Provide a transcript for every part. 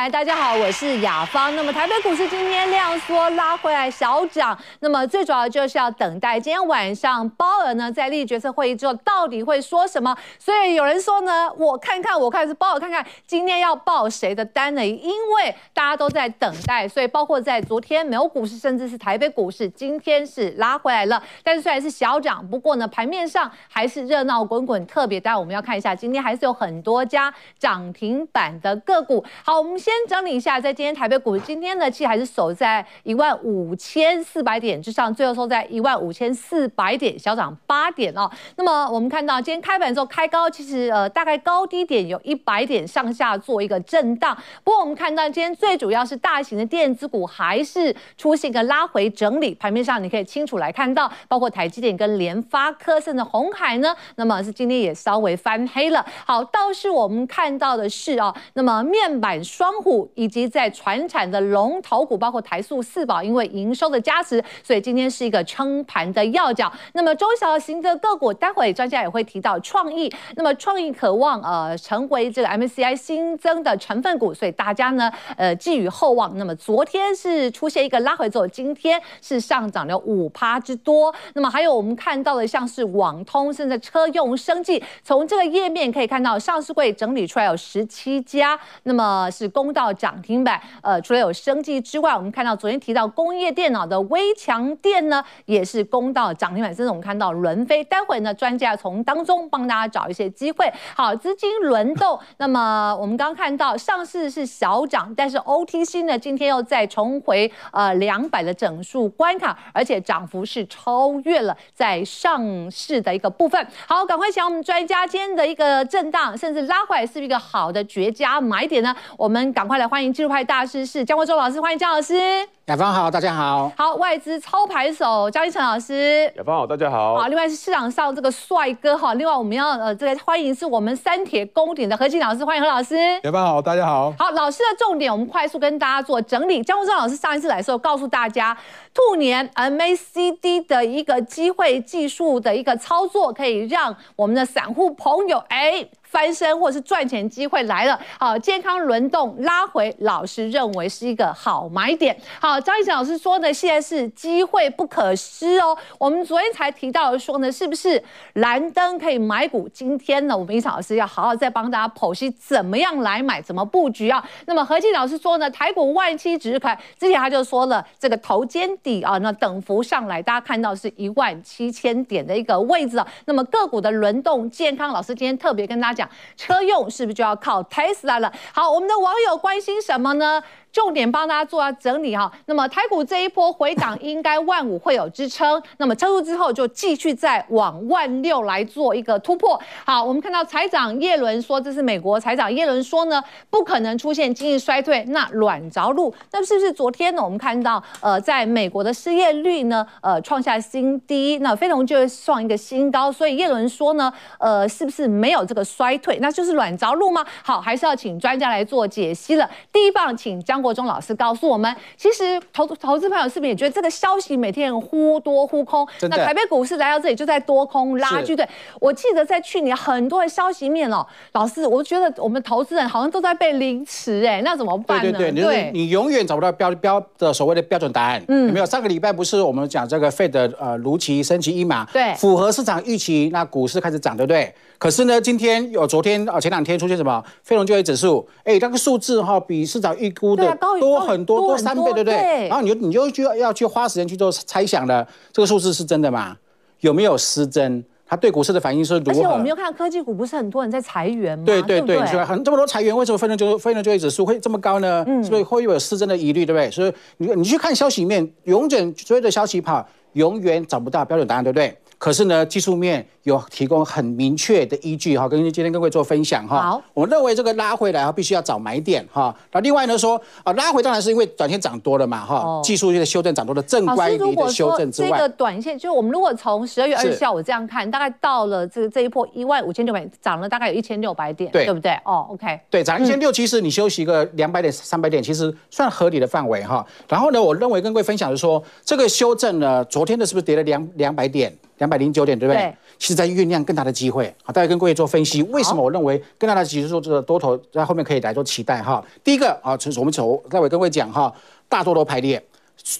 来，大家好，我是雅芳。那么台北股市今天量缩拉回来小涨，那么最主要就是要等待今天晚上鲍尔呢在利率决策会议之后到底会说什么。所以有人说呢，我看看，我看是鲍尔看看今天要报谁的单呢？因为大家都在等待，所以包括在昨天美有股市，甚至是台北股市，今天是拉回来了。但是虽然是小涨，不过呢盘面上还是热闹滚滚。特别，但我们要看一下，今天还是有很多家涨停板的个股。好，我们先先整理一下，在今天台北股今天呢，其实还是守在一万五千四百点之上，最后收在一万五千四百点，小涨八点哦。那么我们看到今天开盘之后开高，其实呃大概高低点有一百点上下做一个震荡。不过我们看到今天最主要是大型的电子股还是出现一个拉回整理，盘面上你可以清楚来看到，包括台积电跟联发科，甚至红海呢，那么是今天也稍微翻黑了。好，倒是我们看到的是哦，那么面板。双虎以及在传产的龙头股，包括台塑四宝，因为营收的加持，所以今天是一个撑盘的要角。那么中小型的个股，待会专家也会提到创意。那么创意渴望呃成为这个 M C I 新增的成分股，所以大家呢呃寄予厚望。那么昨天是出现一个拉回之后，今天是上涨了五趴之多。那么还有我们看到的像是网通，甚至车用生技，从这个页面可以看到上市柜整理出来有十七家。那么是公到涨停板。呃，除了有生技之外，我们看到昨天提到工业电脑的微强电呢，也是攻到涨停板。甚至我们看到轮飞，待会呢，专家从当中帮大家找一些机会。好，资金轮动。那么我们刚看到上市是小涨，但是 OTC 呢，今天又再重回呃两百的整数关卡，而且涨幅是超越了在上市的一个部分。好，赶快请我们专家今天的一个震荡，甚至拉回来，是不是一个好的绝佳买点呢？我们赶快来欢迎技术派大师是江国洲老师，欢迎江老师。雅芳好，大家好。好，外资操盘手江一成老师。雅芳好，大家好。好，另外是市场上这个帅哥哈，另外我们要呃这个欢迎是我们三铁公鼎的何基老师，欢迎何老师。雅芳好，大家好。好，老师的重点我们快速跟大家做整理。江国洲老师上一次来的时候告诉大家，兔年 MACD 的一个机会技术的一个操作，可以让我们的散户朋友哎。翻身或是赚钱机会来了，好，健康轮动拉回，老师认为是一个好买点。好，张贻程老师说呢，现在是机会不可失哦。我们昨天才提到说呢，是不是蓝灯可以买股？今天呢，我们贻程老师要好好再帮大家剖析怎么样来买，怎么布局啊？那么何静老师说呢，台股万七指日开，之前他就说了这个头肩底啊，那等幅上来，大家看到是一万七千点的一个位置啊。那么个股的轮动，健康老师今天特别跟大家讲。车用是不是就要靠 Tesla 了？好，我们的网友关心什么呢？重点帮大家做下整理哈。那么台股这一波回档，应该万五会有支撑。那么撑住之后，就继续再往万六来做一个突破。好，我们看到财长耶伦说，这是美国财长耶伦说呢，不可能出现经济衰退。那软着陆，那是不是昨天呢？我们看到呃，在美国的失业率呢，呃，创下新低，那非农就会创一个新高。所以耶伦说呢，呃，是不是没有这个衰退？那就是软着陆吗？好，还是要请专家来做解析了。第一棒，请江国忠老师告诉我们，其实投投资朋友是不是也觉得这个消息每天忽多忽空？那台北股市来到这里就在多空拉锯。对，我记得在去年很多的消息面哦，老师，我觉得我们投资人好像都在被凌迟哎，那怎么办呢？对对对，你永远找不到标标的所谓的标准答案。嗯，有没有？上个礼拜不是我们讲这个 Fed 的呃如期升旗一码，对，符合市场预期，那股市开始涨，对不对？可是呢，今天有昨天啊，前两天出现什么非农就业指数？哎，那个数字哈，比市场预估的多很多，多三倍，对不对？然后你就你就就要去花时间去做猜想了，这个数字是真的吗？有没有失真？它对股市的反应是如何？而且我们又看科技股，不是很多人在裁员吗？对对对？很这么多裁员，为什么非农就非农就业指数会这么高呢？嗯，所以会有失真的疑虑，对不对？所以你你去看消息面，永远所有的消息跑，永远找不到标准答案，对不对？可是呢，技术面有提供很明确的依据哈，跟今天跟各位做分享哈。好，我认为这个拉回来啊，必须要找买点哈。那另外呢说啊，拉回当然是因为短线涨多了嘛哈，哦、技术性的修正涨多了，正乖离的修正之外，这个短线就是我们如果从十二月二十号我这样看，大概到了这这一波一万五千六百，涨了大概有一千六百点，对，对不对？哦，OK，对，涨一千六，其实你休息个两百点、三百点，其实算合理的范围哈。然后呢，我认为跟各位分享的是说，这个修正呢，昨天的是不是跌了两两百点？两百零九点，对不对？对。其实在酝酿更大的机会。好，待会跟各位做分析，为什么我认为更大的机会说这个多头在后面可以来做期待哈？第一个啊，从我们从待会跟各位讲哈，大多头排列。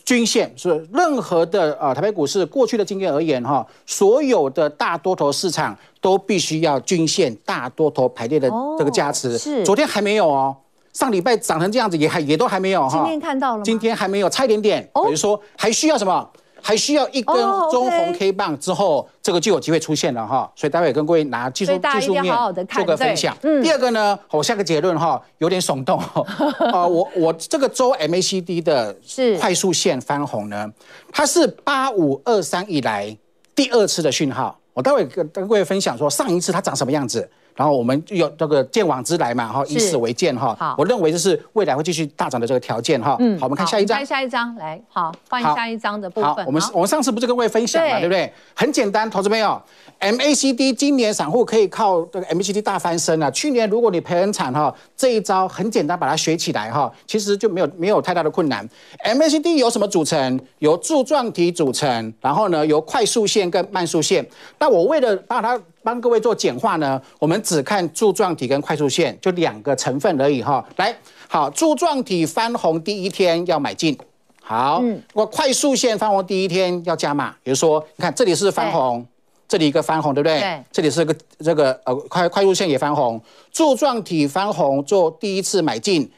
均线是任何的呃台北股市过去的经验而言哈，所有的大多头市场都必须要均线大多头排列的这个加持。是，昨天还没有哦，上礼拜涨成这样子也还也都还没有哈。今天看到了吗？今天还没有，差一点点。比如说还需要什么？还需要一根中红 K 棒之后，oh. 这个就有机会出现了哈，所以待会跟各位拿技术技术面做个分享。嗯、第二个呢，我下个结论哈，有点耸动 啊、呃，我我这个周 MACD 的快速线翻红呢，它是八五二三以来第二次的讯号，我待会跟跟各位分享说上一次它长什么样子。然后我们有这个见往知来嘛，哈，以史为鉴哈。好，我认为这是未来会继续大涨的这个条件哈。嗯，好，我们看下一张。看下一张，来，好，换下一张的部分。好，我们我们上次不是跟各位分享嘛，对不对？很简单，投资朋友，MACD 今年散户可以靠这个 MACD 大翻身啊。去年如果你赔很惨哈，这一招很简单，把它学起来哈，其实就没有没有太大的困难。MACD 由什么组成？由柱状体组成，然后呢，由快速线跟慢速线。那我为了把它帮各位做简化呢，我们只看柱状体跟快速线，就两个成分而已哈。来，好，柱状体翻红第一天要买进，好，我、嗯、快速线翻红第一天要加码。比如说，你看这里是翻红，这里一个翻红，对不对？对。这里是个这个呃快快速线也翻红，柱状体翻红做第一次买进，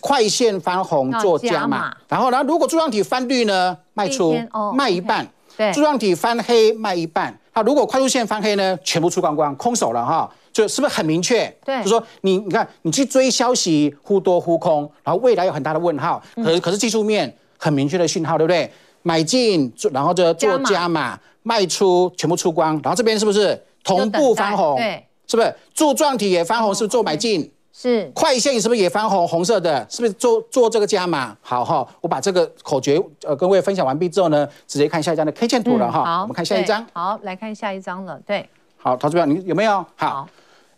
快线翻红做加码。然后呢，如果柱状体翻绿呢，卖出，哦、卖一半。对。柱状体翻黑卖一半。好，如果快速线翻黑呢，全部出光光，空手了哈，就是不是很明确？对，就说你你看，你去追消息，忽多忽空，然后未来有很大的问号，可是可是技术面很明确的讯号，对不对？买进，然后就做加码，卖出，全部出光，然后这边是不是同步翻红？对，是不是柱状体也翻红？是不是做买进？是快线是不是也翻红？红色的，是不是做做这个加码？好哈，我把这个口诀呃跟各位分享完毕之后呢，直接看下一张的 K 线图了哈。好，我们看下一张。好，来看下一张了。对，好，投资者你有没有？好，好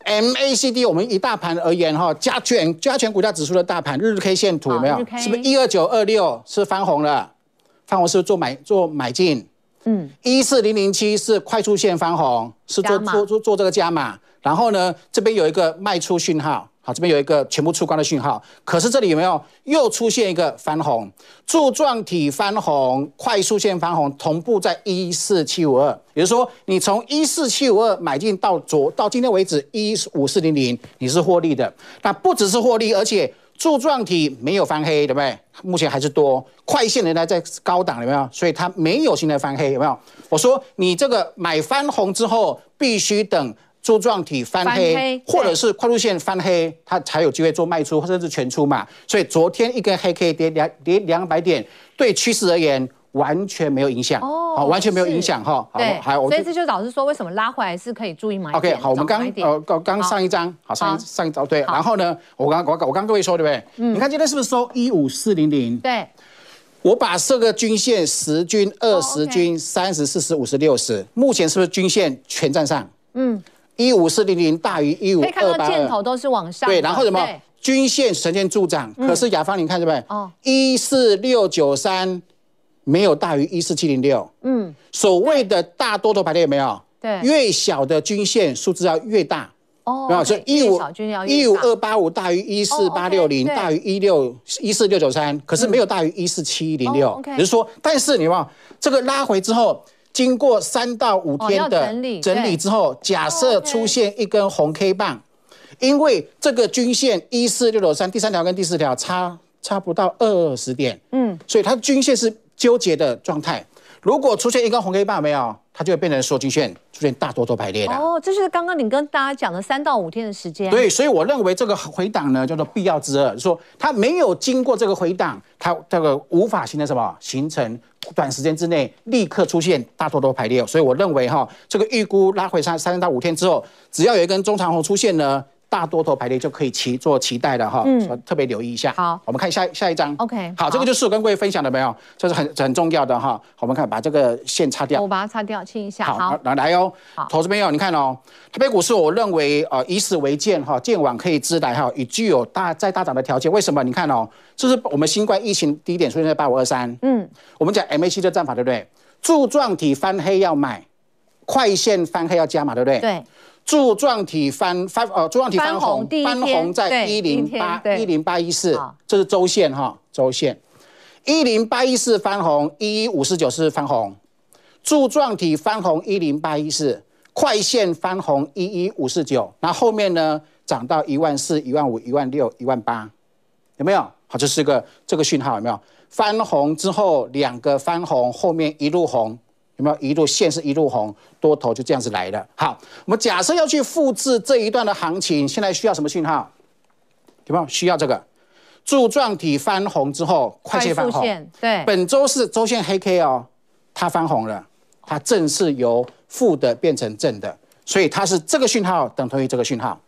，MACD 我们以大盘而言哈，加权加权股价指数的大盘日 K 线图有没有？是不是一二九二六是翻红了？翻红是不是做买做买进？嗯，一四零零七是快速线翻红，是做做做做这个加码。然后呢，这边有一个卖出讯号。好，这边有一个全部出光的讯号，可是这里有没有又出现一个翻红？柱状体翻红，快速线翻红，同步在一四七五二，也就是说，你从一四七五二买进到昨到今天为止一五四零零，你是获利的。那不只是获利，而且柱状体没有翻黑，对不对？目前还是多，快线仍然在高档，有没有？所以它没有新的翻黑，有没有？我说你这个买翻红之后，必须等。柱状体翻黑，或者是快速线翻黑，它才有机会做卖出，或者是全出嘛。所以昨天一根黑 K 跌两跌两百点，对趋势而言完全没有影响哦，好，完全没有影响哈。对，好，所以这就导致说，为什么拉回来是可以注意买点。OK，好，我们刚呃刚刚上一张，好上一上一张对，然后呢，我刚我我刚跟各位说对不对？嗯，你看今天是不是收一五四零零？对，我把这个均线十均、二十均、三十、四十、五十、六十，目前是不是均线全站上？嗯。一五四零零大于一五二八二，可以看到箭头都是往上。对，然后什么？均线呈现助涨，可是雅芳，你看对不对？哦，一四六九三没有大于一四七零六。嗯，所谓的大多头排列有没有？对，越小的均线数字要越大。哦，所以一五一五二八五大于一四八六零，大于一六一四六九三，可是没有大于一四七零六。也就是说，但是你忘这个拉回之后。经过三到五天的整理之后，假设出现一根红 K 棒，因为这个均线一四六六三第三条跟第四条差差不到二十点，嗯，所以它均线是纠结的状态。如果出现一根红 K 棒，没有？它就会变成缩均线，出现大多头排列的。哦，这是刚刚你跟大家讲的三到五天的时间。对，所以我认为这个回档呢叫做必要之恶，就是说它没有经过这个回档，它这个无法形成什么？形成短时间之内立刻出现大多头排列。所以我认为哈，这个预估拉回三三到五天之后，只要有一根中长红出现呢。大多头排列就可以期做期待的哈，嗯，特别留意一下。好，我们看下下一张。OK，好，这个就是我跟各位分享的没有，这是很很重要的哈。我们看把这个线擦掉，我把它擦掉，清一下。好，来来哦。好，投资朋友，你看哦，台北股市我认为呃以史为鉴哈，见往可以知来哈，也具有大再大涨的条件。为什么？你看哦，这是我们新冠疫情低点出现在八五二三。嗯，我们讲 MACD 的战法对不对？柱状体翻黑要买。快线翻黑要加码，对不对？对。柱状体翻翻呃，柱状体翻红，翻红在一零八一零八一四，这是周线哈，周线一零八一四翻红，一一五四九是翻红，柱状体翻红一零八一四，快线翻红一一五四九，那后面呢涨到一万四、一万五、一万六、一万八，有没有？好，这是个这个讯号有没有？翻红之后两个翻红，后面一路红。有没有一路线是一路红，多头就这样子来的。好，我们假设要去复制这一段的行情，现在需要什么讯号？有没有需要这个柱状体翻红之后，快线翻红？对，本周是周线黑 K 哦，它翻红了，它正是由负的变成正的，所以它是这个讯号等同于这个讯号，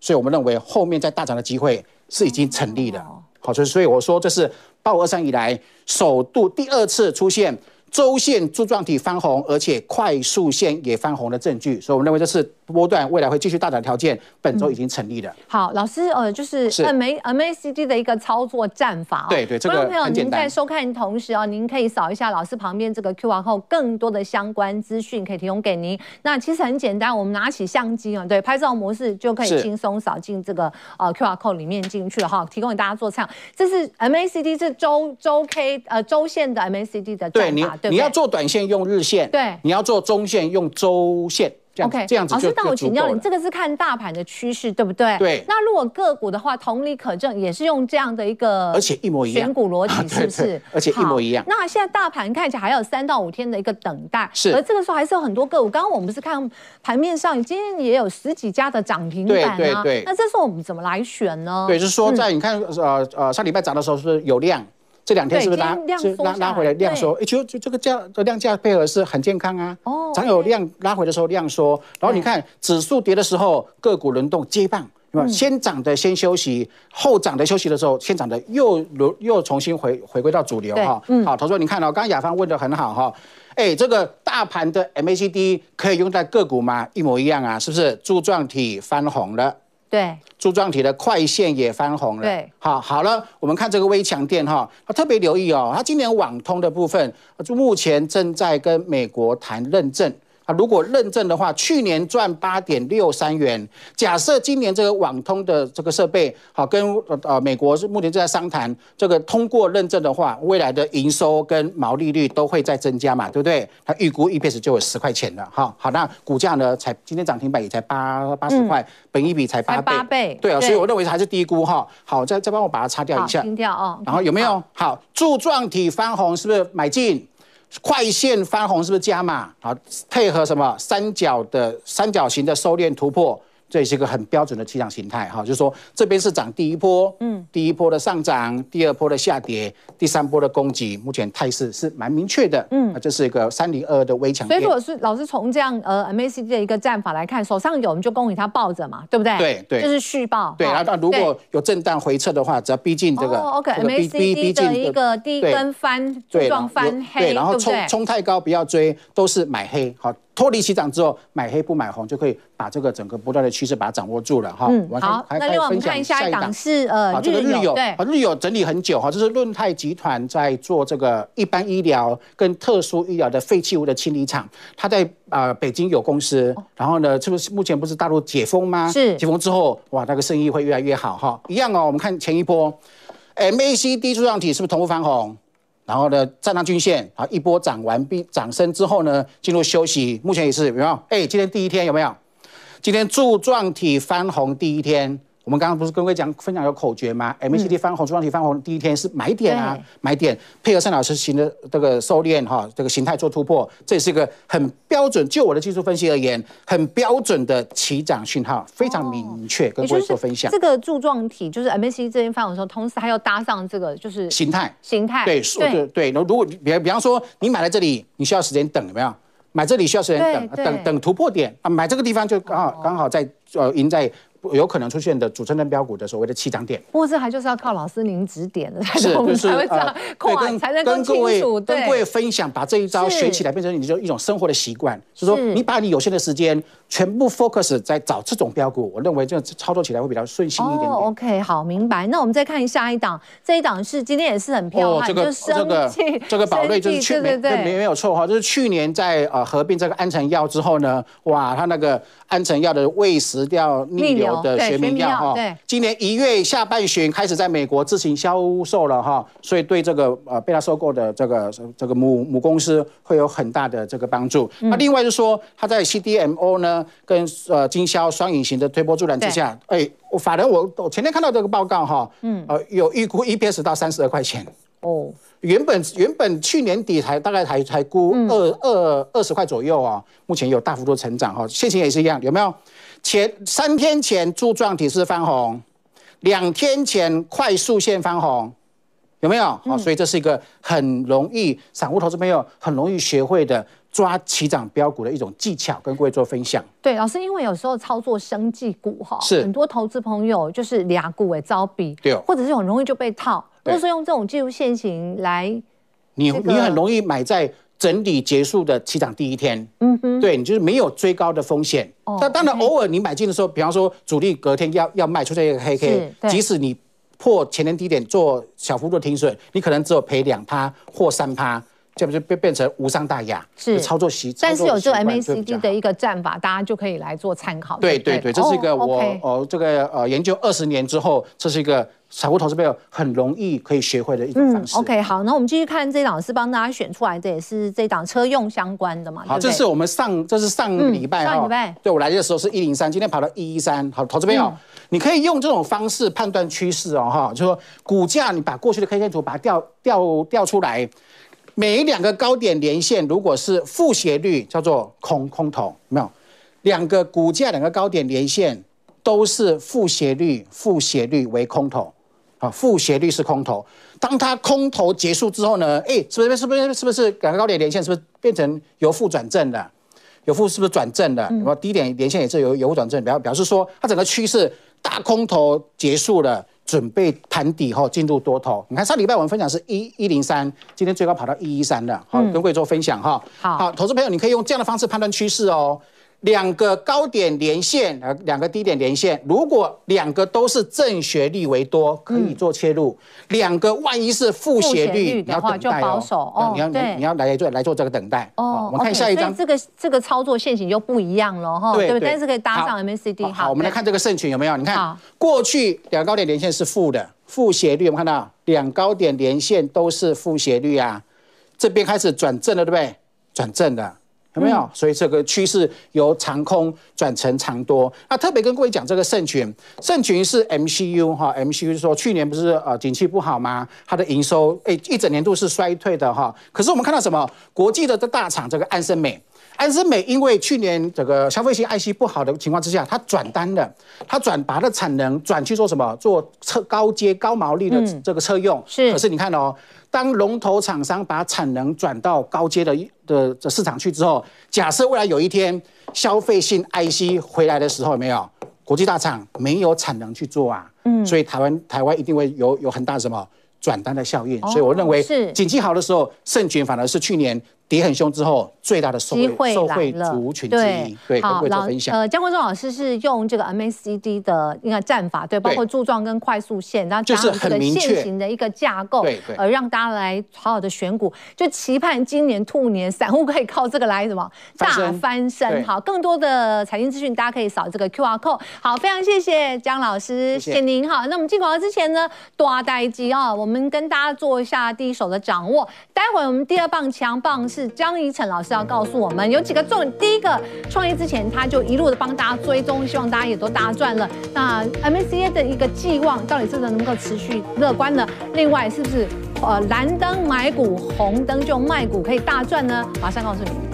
所以我们认为后面再大涨的机会是已经成立的。好，所以所以我说这是八五二三以来首度第二次出现。周线柱状体翻红，而且快速线也翻红的证据，所以我们认为这是波段未来会继续大涨的条件，本周已经成立了。好，老师，呃，就是 M A M A C D 的一个操作战法。对对，这个。观众朋友，您在收看同时哦，您可以扫一下老师旁边这个 Q R code，更多的相关资讯可以提供给您。那其实很简单，我们拿起相机啊，对，拍照模式就可以轻松扫进这个呃 Q R code 里面进去了哈，提供给大家做参考。这是 M A C D 是周周 K 呃周线的 M A C D 的战法。你要做短线用日线，对，你要做中线用周线，这样 OK，这样子。老师，但我请教你，这个是看大盘的趋势，对不对？对。那如果个股的话，同理可证，也是用这样的一个，而且一模一样，选股逻辑 是不是？而且一模一样。那现在大盘看起来还有三到五天的一个等待，是。而这个时候还是有很多个股，刚刚我们不是看盘面上，今天也有十几家的涨停板啊。对对对。那这时候我们怎么来选呢？对，就是说在你看，呃呃，上礼拜涨的时候是有量？这两天是不是拉是拉拉回来量缩？哎，就就这个价的量价配合是很健康啊。哦，涨有量拉回的时候量缩，然后你看指数跌的时候个股轮动接棒，先涨的先休息，后涨的休息的时候，先涨的又轮又重新回回归到主流哈。嗯好，他说你看哦，刚刚雅芳问的很好哈。哎，这个大盘的 MACD 可以用在个股吗？一模一样啊，是不是？柱状体翻红了。对，柱状体的快线也翻红了。对，好，好了，我们看这个微强电哈，特别留意哦，它今年网通的部分，就目前正在跟美国谈认证。啊，如果认证的话，去年赚八点六三元。假设今年这个网通的这个设备，好跟呃美国是目前正在商谈，这个通过认证的话，未来的营收跟毛利率都会再增加嘛，对不对？它预估 EPS 就有十块钱了，哈。好，那股价呢，才今天涨停板也才八八十块，嗯、本一比才八倍。八倍。对啊，所以我认为还是低估哈。好，再再帮我把它擦掉一下。清掉哦。然后有没有？好，好，柱状体翻红是不是买进？快线翻红是不是加码？好，配合什么三角的三角形的收敛突破。这也是一个很标准的起涨形态哈，就是说这边是涨第一波，嗯，第一波的上涨，第二波的下跌，第三波的攻击，目前态势是蛮明确的，嗯，这是一个三零二二的微强。所以如果是老师从这样呃 MACD 的一个战法来看，手上有我们就恭喜他抱着嘛，对不对？对对，就是续抱。对，然后如果有震荡回撤的话，只要逼近这个 OK MACD 的一个第一根翻柱状翻黑，然后冲冲太高不要追，都是买黑好。脱离起涨之后，买黑不买红，就可以把这个整个波段的趋势把它掌握住了哈。嗯，好，那另外我们看一下一档是呃这个日友，对，日友整理很久哈，这是润泰集团在做这个一般医疗跟特殊医疗的废弃物的清理厂，它在呃北京有公司，然后呢，这不是目前不是大陆解封吗？是解封之后，哇，那个生意会越来越好哈。一样哦，我们看前一波，MACD 柱状体是不是同步翻红？然后呢，站上均线，好，一波涨完毕，涨升之后呢，进入休息。目前也是有没有？哎，今天第一天有没有？今天柱状体翻红第一天。我们刚刚不是跟各位讲分享有口诀吗？MACD 翻红，柱状体翻红，第一天是买点啊，买点，配合单老师行的这个收敛哈，这个形态做突破，这也是一个很标准。就我的技术分析而言，很标准的起涨讯号，非常明确，跟各位做分享。这个柱状体就是 MACD 这边翻红的时候，同时还要搭上这个就是形态，形态，对对对。那如果比比方说你买在这里，你需要时间等，有没有？买这里需要时间等，等等突破点啊，买这个地方就刚好刚好在呃赢在。有可能出现的主升段标股的所谓的起涨点，不过这还就是要靠老师您指点的，是就是才会这样快，才能跟各位。跟各位分享，把这一招学起来，变成你就一种生活的习惯。就是说，你把你有限的时间全部 focus 在找这种标股，我认为这操作起来会比较顺心一点点。哦，OK，好，明白。那我们再看下一档，这一档是今天也是很漂亮，哦、这个这个这个宝瑞就是去年对，没没有错哈，就是去年在呃合并这个安诚药之后呢，哇，它那个安诚药的胃食道逆流的学名药哈，今年一月下半旬开始在美国自行销售了哈，所以对这个呃被他收购的这个这个母母公司会有很大的这个帮助。那、嗯、另外就是说，它在 CDMO 呢。跟呃经销双引擎的推波助澜之下，哎，我法人我我前天看到这个报告哈，嗯，呃有预估 EPS 到三十二块钱哦，原本原本去年底才大概才才估二二二十块左右啊，目前有大幅度成长哈，现行也是一样，有没有？前三天前柱状体是翻红，两天前快速线翻红，有没有？好、嗯，所以这是一个很容易散户投资朋友很容易学会的。抓起涨标股的一种技巧，跟各位做分享。对，老师，因为有时候操作生技股哈，是很多投资朋友就是俩股诶招比，对，或者是很容易就被套，都是用这种技术线型来、这个。你你很容易买在整理结束的起涨第一天，嗯哼，对你就是没有追高的风险。哦，但当然偶尔你买进的时候，比方说主力隔天要要卖出这个黑 K，即使你破前天低点做小幅度停损，你可能只有赔两趴或三趴。这不就变变成无伤大雅？是操作习，但是有这个 MACD 的一个战法，大家就可以来做参考。对对对，这是一个我哦，哦这个呃研究二十年之后，这是一个散户投资朋友很容易可以学会的一种方式。嗯、OK，好，那我们继续看这档是帮大家选出来的，也是这档车用相关的嘛？好，这是我们上这是上礼拜、嗯、上礼拜对我来的时候是一零三，今天跑到一一三。好，投资朋友、嗯，你可以用这种方式判断趋势哦，哈，就说股价你把过去的 K 线图把它调调调出来。每两个高点连线，如果是负斜率，叫做空空头，有没有？两个股价两个高点连线都是负斜率，负斜率为空头，啊，负斜率是空头。当它空头结束之后呢？哎，是不是是不是是不是两个高点连线是不是变成由负转正的？由负是不是转正的？然后低点连线也是由由负转正，表表示说它整个趋势大空头结束了。准备盘底后进入多头，你看上礼拜我们分享是一一零三，今天最高跑到一一三了，好，跟各位做分享哈。好，投资朋友你可以用这样的方式判断趋势哦。两个高点连线，呃，两个低点连线，如果两个都是正斜率为多，可以做切入；两个万一是负斜率，你要等待哦。你要你你要来做来做这个等待。哦，我们看下一张，这个这个操作线型就不一样了哈。对对，但是可以搭上 MACD。好，我们来看这个圣群有没有？你看，过去两个高点连线是负的，负斜率，我们看到两高点连线都是负斜率啊，这边开始转正了，对不对？转正了。有没有？嗯、所以这个趋势由长空转成长多。那特别跟各位讲这个圣群，圣群是 MCU 哈，MCU 是说去年不是呃景气不好吗？它的营收诶一整年度是衰退的哈。可是我们看到什么？国际的这大厂这个安森美，安森美因为去年这个消费性 IC 不好的情况之下，它转单了，它转把它的产能转去做什么？做车高阶高毛利的这个车用。是。可是你看哦。当龙头厂商把产能转到高阶的的这市场去之后，假设未来有一天消费性 IC 回来的时候，有没有国际大厂没有产能去做啊？嗯，所以台湾台湾一定会有有很大什么转单的效应。所以我认为是景气好的时候，胜群反而是去年。跌很凶之后，最大的受惠受惠族群之一，对，分享。呃，江国忠老师是用这个 MACD 的一个战法，对，包括柱状跟快速线，然后加上这个线型的一个架构，对对，呃，让大家来好好的选股，就期盼今年兔年散户可以靠这个来什么 大翻身。好，更多的财经资讯，大家可以扫这个 QR code。好，非常谢谢江老师，谢谢您。好，那我们进广告之前呢，多待机啊，我们跟大家做一下第一手的掌握。待会我们第二棒强棒。是江宜晨老师要告诉我们有几个重点。第一个，创业之前他就一路的帮大家追踪，希望大家也都大赚了。那 MACA 的一个寄望到底是不是能够持续乐观呢？另外，是不是呃蓝灯买股，红灯就卖股，可以大赚呢？马上告诉你。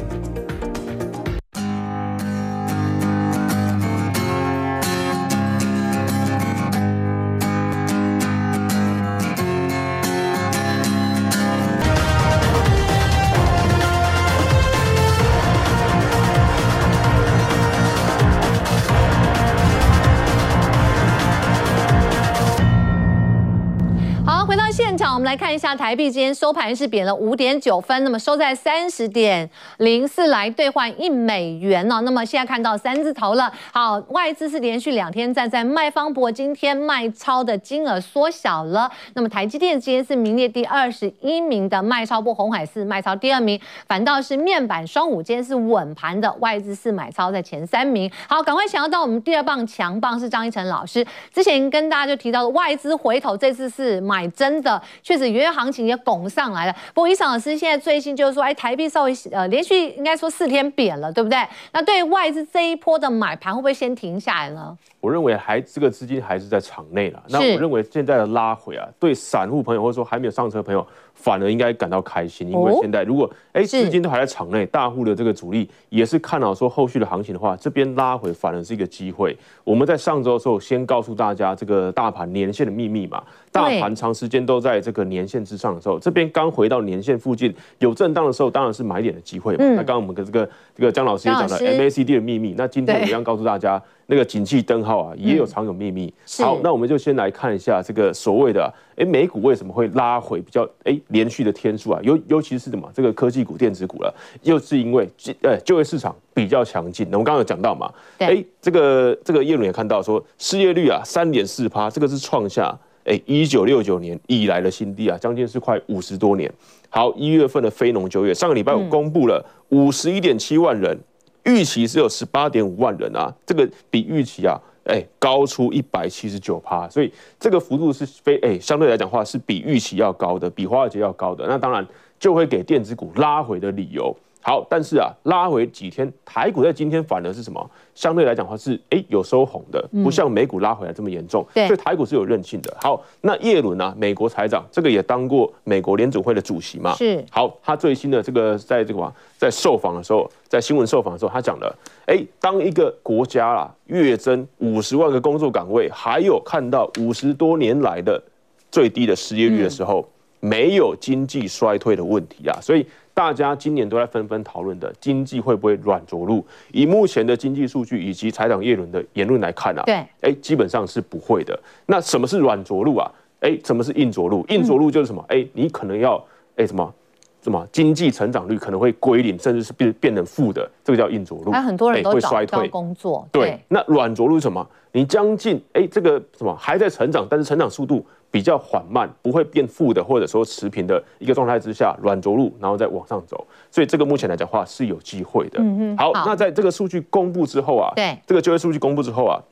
来看一下台币，今天收盘是贬了五点九分，那么收在三十点零四来兑换一美元呢。那么现在看到三字头了。好，外资是连续两天站在卖方，不过今天卖超的金额缩小了。那么台积电今天是名列第二十一名的卖超，不红海是卖超第二名，反倒是面板双五今天是稳盘的，外资是买超在前三名。好，赶快想要到我们第二棒强棒是张一成老师，之前跟大家就提到的外资回头，这次是买真的。确，元月行情也拱上来了。不过，伊桑老师现在最新就是说，哎，台币稍微呃连续应该说四天贬了，对不对？那对外资这一波的买盘，会不会先停下来呢？我认为还这个资金还是在场内了。那我认为现在的拉回啊，对散户朋友或者说还没有上车的朋友。反而应该感到开心，因为现在如果哎资金都还在场内，大户的这个主力也是看好说后续的行情的话，这边拉回反而是一个机会。我们在上周的时候先告诉大家这个大盘年线的秘密嘛，大盘长时间都在这个年线之上的时候，这边刚回到年线附近有震荡的时候，当然是买点的机会嘛。那刚刚我们跟这个这个江老师也讲了 MACD 的秘密，那今天一样告诉大家。那个景气灯号啊，也有藏有秘密。嗯、好，那我们就先来看一下这个所谓的，哎、欸，美股为什么会拉回比较哎、欸、连续的天数啊？尤尤其是什么这个科技股、电子股了，又是因为呃就业市场比较强劲。那我们刚刚有讲到嘛，哎、欸，这个这个叶伦也看到说，失业率啊三点四趴，这个是创下哎一九六九年以来的新低啊，将近是快五十多年。好，一月份的非农就业，上个礼拜五公布了五十一点七万人。预期是有十八点五万人啊，这个比预期啊，哎，高出一百七十九趴，所以这个幅度是非哎，相对来讲话是比预期要高的，比华尔街要高的，那当然就会给电子股拉回的理由。好，但是啊，拉回几天，台股在今天反而是什么？相对来讲的话是哎、欸、有收红的，不像美股拉回来这么严重，嗯、所以台股是有韧性的。好，那叶伦啊，美国财长，这个也当过美国联准会的主席嘛，是。好，他最新的这个在这个啊，在受访的时候，在新闻受访的时候，他讲了，哎、欸，当一个国家啊月增五十万个工作岗位，还有看到五十多年来的最低的失业率的时候，嗯、没有经济衰退的问题啊，所以。大家今年都在纷纷讨论的经济会不会软着陆？以目前的经济数据以及财长叶伦的言论来看啊，对，哎，基本上是不会的。那什么是软着陆啊？哎，什么是硬着陆？硬着陆就是什么？哎，你可能要哎什么什么经济成长率可能会归零，甚至是变变成负的，这个叫硬着陆。那很多人都会衰退工作。对，那软着陆是什么？你将近哎这个什么还在成长，但是成长速度。比较缓慢，不会变负的，或者说持平的一个状态之下，软着陆，然后再往上走，所以这个目前来讲话是有机会的。嗯嗯。好，好，那在这个数据公布之后啊，对，这个就业数据公布之后啊，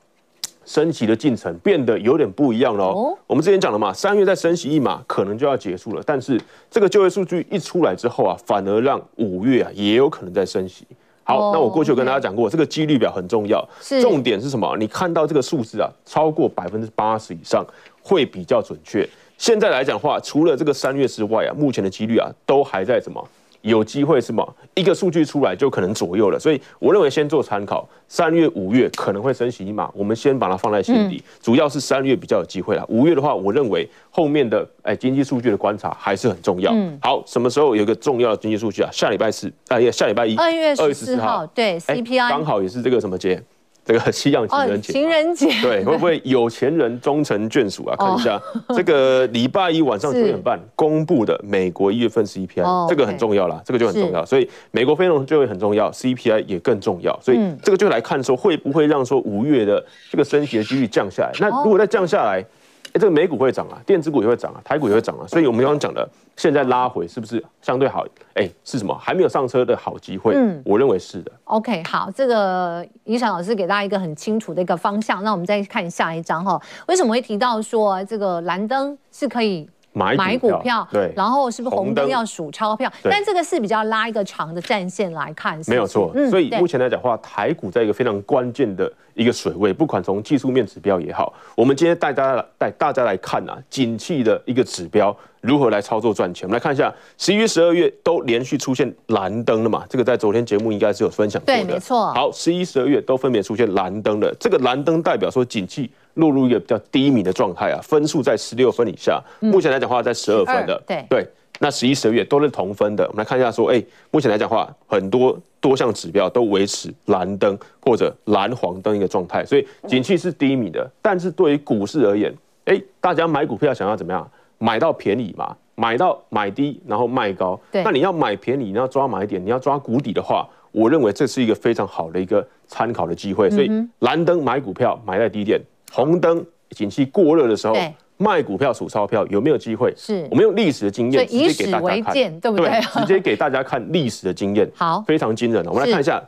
升息的进程变得有点不一样了。哦，我们之前讲了嘛，三月再升息一码，可能就要结束了。但是这个就业数据一出来之后啊，反而让五月啊也有可能再升息。好，那我过去有跟大家讲过，这个几率表很重要，重点是什么？你看到这个数字啊，超过百分之八十以上。会比较准确。现在来讲的话，除了这个三月之外啊，目前的几率啊，都还在什么？有机会什么？一个数据出来就可能左右了。所以我认为先做参考，三月、五月可能会升息一码，我们先把它放在心底。嗯、主要是三月比较有机会了。五月的话，我认为后面的哎经济数据的观察还是很重要。嗯、好，什么时候有一个重要的经济数据啊？下礼拜四，哎呀，下礼拜一，二月十四号，对，CPI 刚好也是这个什么节？这个西洋情人节，情人节对，会不会有钱人终成眷属啊？看一下这个礼拜一晚上九点半公布的美国一月份 CPI，这个很重要啦，这个就很重要。所以美国非农就会很重要，CPI 也更重要。所以这个就来看说会不会让说五月的这个升息的几率降下来？那如果再降下来？哎，这个美股会涨啊，电子股也会涨啊，台股也会涨啊，所以我们刚刚讲的，现在拉回是不是相对好？哎，是什么？还没有上车的好机会？嗯，我认为是的。OK，好，这个尹翔老师给大家一个很清楚的一个方向，那我们再看下一张哈。为什么会提到说这个蓝灯是可以？买股票，对，然后是不是红灯要数钞票？但这个是比较拉一个长的战线来看，没有错。所以目前来讲的话，台股在一个非常关键的一个水位，不管从技术面指标也好，我们今天带大家来带大家来看啊，景气的一个指标如何来操作赚钱。我们来看一下，十一月、十二月都连续出现蓝灯了嘛？这个在昨天节目应该是有分享过的，对，没错。好，十一、十二月都分别出现蓝灯了，这个蓝灯代表说景气。落入一个比较低迷的状态啊，分数在十六分以下。目前来讲的话，在十二分的。对对，那十一、十二月都是同分的。我们来看一下，说，哎，目前来讲的话，很多多项指标都维持蓝灯或者蓝黄灯一个状态，所以景气是低迷的。但是对于股市而言，哎，大家买股票想要怎么样？买到便宜嘛，买到买低然后卖高。对，那你要买便宜，你要抓买点，你要抓谷底的话，我认为这是一个非常好的一个参考的机会。所以蓝灯买股票买在低点，红灯景气过热的时候。卖股票数钞票有没有机会？是我们用历史的经验直接给大家看，对不对？直接给大家看历史的经验，好，非常惊人。我们来看一下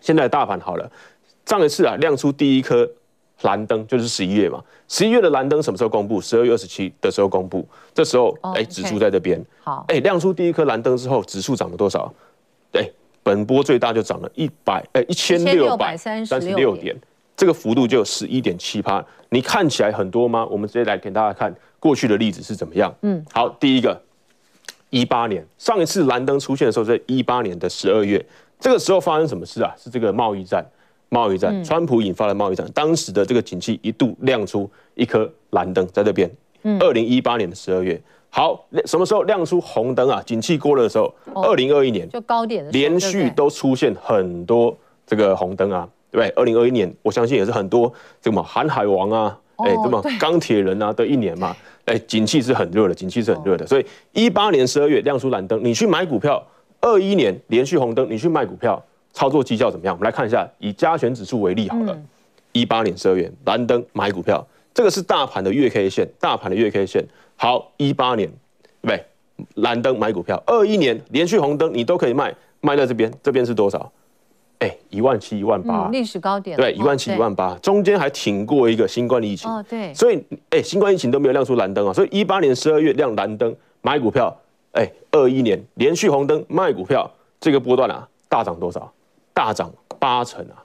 现在的大盘好了。上一次啊亮出第一颗蓝灯就是十一月嘛，十一月的蓝灯什么时候公布？十二月二十七的时候公布。这时候哎，指数在这边，好，哎，亮出第一颗蓝灯之后，指数涨了多少？哎，本波最大就涨了一百哎一千六百三十六点。这个幅度就十一点七趴，你看起来很多吗？我们直接来给大家看过去的例子是怎么样。嗯，好，第一个，一八年上一次蓝灯出现的时候，在一八年的十二月，这个时候发生什么事啊？是这个贸易战，贸易战，川普引发的贸易战，当时的这个景气一度亮出一颗蓝灯在这边。嗯，二零一八年的十二月，好，什么时候亮出红灯啊？景气过热的时候，二零二一年就高点的连续都出现很多这个红灯啊。对不对？二零二一年，我相信也是很多这个嘛，航海王啊，哎，这么钢铁人啊的一年嘛，哎，景气是很热的，景气是很热的。所以一八年十二月亮出蓝灯，你去买股票；二一年连续红灯，你去卖股票，操作绩效怎么样？我们来看一下，以加权指数为例好了。一八年十二月蓝灯买股票，这个是大盘的月 K 线，大盘的月 K 线。好，一八年对不对？蓝灯买股票，二一年连续红灯你都可以卖，卖在这边，这边是多少？哎，一万七、一万八，历史高点。对，一万七、一万八，中间还挺过一个新冠疫情。哦，对。所以，哎，新冠疫情都没有亮出蓝灯啊。所以，一八年十二月亮蓝灯买股票，哎，二一年连续红灯卖股票，这个波段啊，大涨多少？大涨八成啊！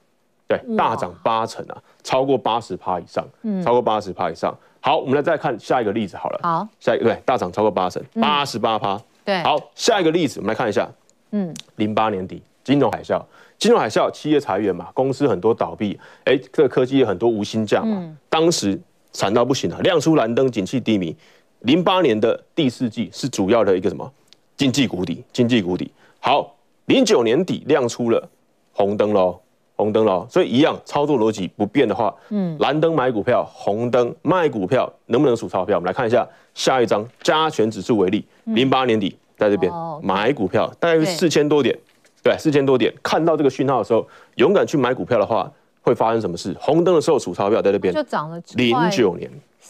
对，大涨八成啊，超过八十趴以上，超过八十趴以上。好，我们来再看下一个例子好了。好，下一个对，大涨超过八成，八十八趴。对。好，下一个例子，我们来看一下。嗯，零八年底金融海啸。金融海啸，企业裁员嘛，公司很多倒闭，哎，这个科技也很多无薪假嘛，嗯、当时惨到不行了，亮出蓝灯，景气低迷。零八年的第四季是主要的一个什么经济谷底，经济谷底。好，零九年底亮出了红灯喽，红灯喽，所以一样操作逻辑不变的话，嗯，蓝灯买股票，红灯卖股票，能不能数钞票？我们来看一下下一张，加权指数为例，零八年底在这边、买股票，大概是四千多点。对，四千多点，看到这个讯号的时候，勇敢去买股票的话，会发生什么事？红灯的时候数钞票在这边，就涨了。零九年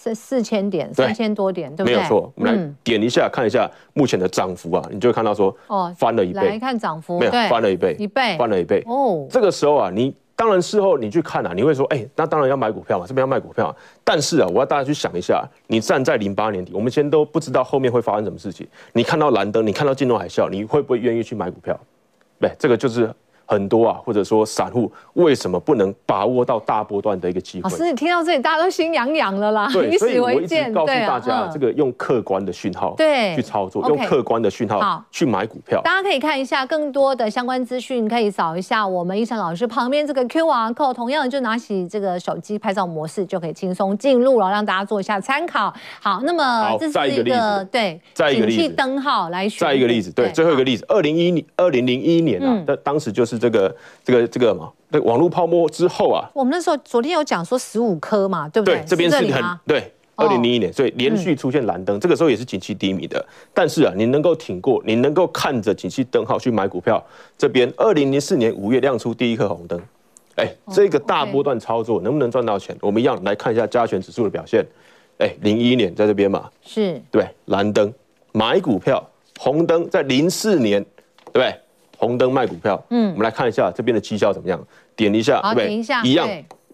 是四千点，三千多点，对不对？没有错，我们来点一下，看一下目前的涨幅啊，你就会看到说，哦，翻了一倍。来看涨幅，没有，翻了一倍，一倍，翻了一倍。哦，这个时候啊，你当然事后你去看啊，你会说，哎，那当然要买股票嘛，这边要卖股票。但是啊，我要大家去想一下，你站在零八年底，我们先都不知道后面会发生什么事情。你看到蓝灯，你看到金融海啸，你会不会愿意去买股票？对，这个就是。很多啊，或者说散户为什么不能把握到大波段的一个机会？老师，你听到这里，大家都心痒痒了啦。对，所以我一直告诉大家，这个用客观的讯号对去操作，用客观的讯号去买股票。大家可以看一下更多的相关资讯，可以扫一下我们胤丞老师旁边这个 QR code，同样就拿起这个手机拍照模式就可以轻松进入了，让大家做一下参考。好，那么这是一个对，再一个例子，灯号来选。再一个例子，对，最后一个例子，二零一二零零一年啊，当当时就是。这个这个这个嘛，那网络泡沫之后啊，我们那时候昨天有讲说十五颗嘛，对不对？对，这边是很对，二零零一年，所以连续出现蓝灯，这个时候也是景气低迷的。但是啊，你能够挺过，你能够看着景气灯号去买股票，这边二零零四年五月亮出第一颗红灯，哎，这个大波段操作能不能赚到钱？我们一样来看一下加权指数的表现。哎，零一年在这边嘛，是对蓝灯买股票，红灯在零四年，对不对？红灯卖股票，嗯，我们来看一下这边的绩效怎么样？点一下，对不对？一样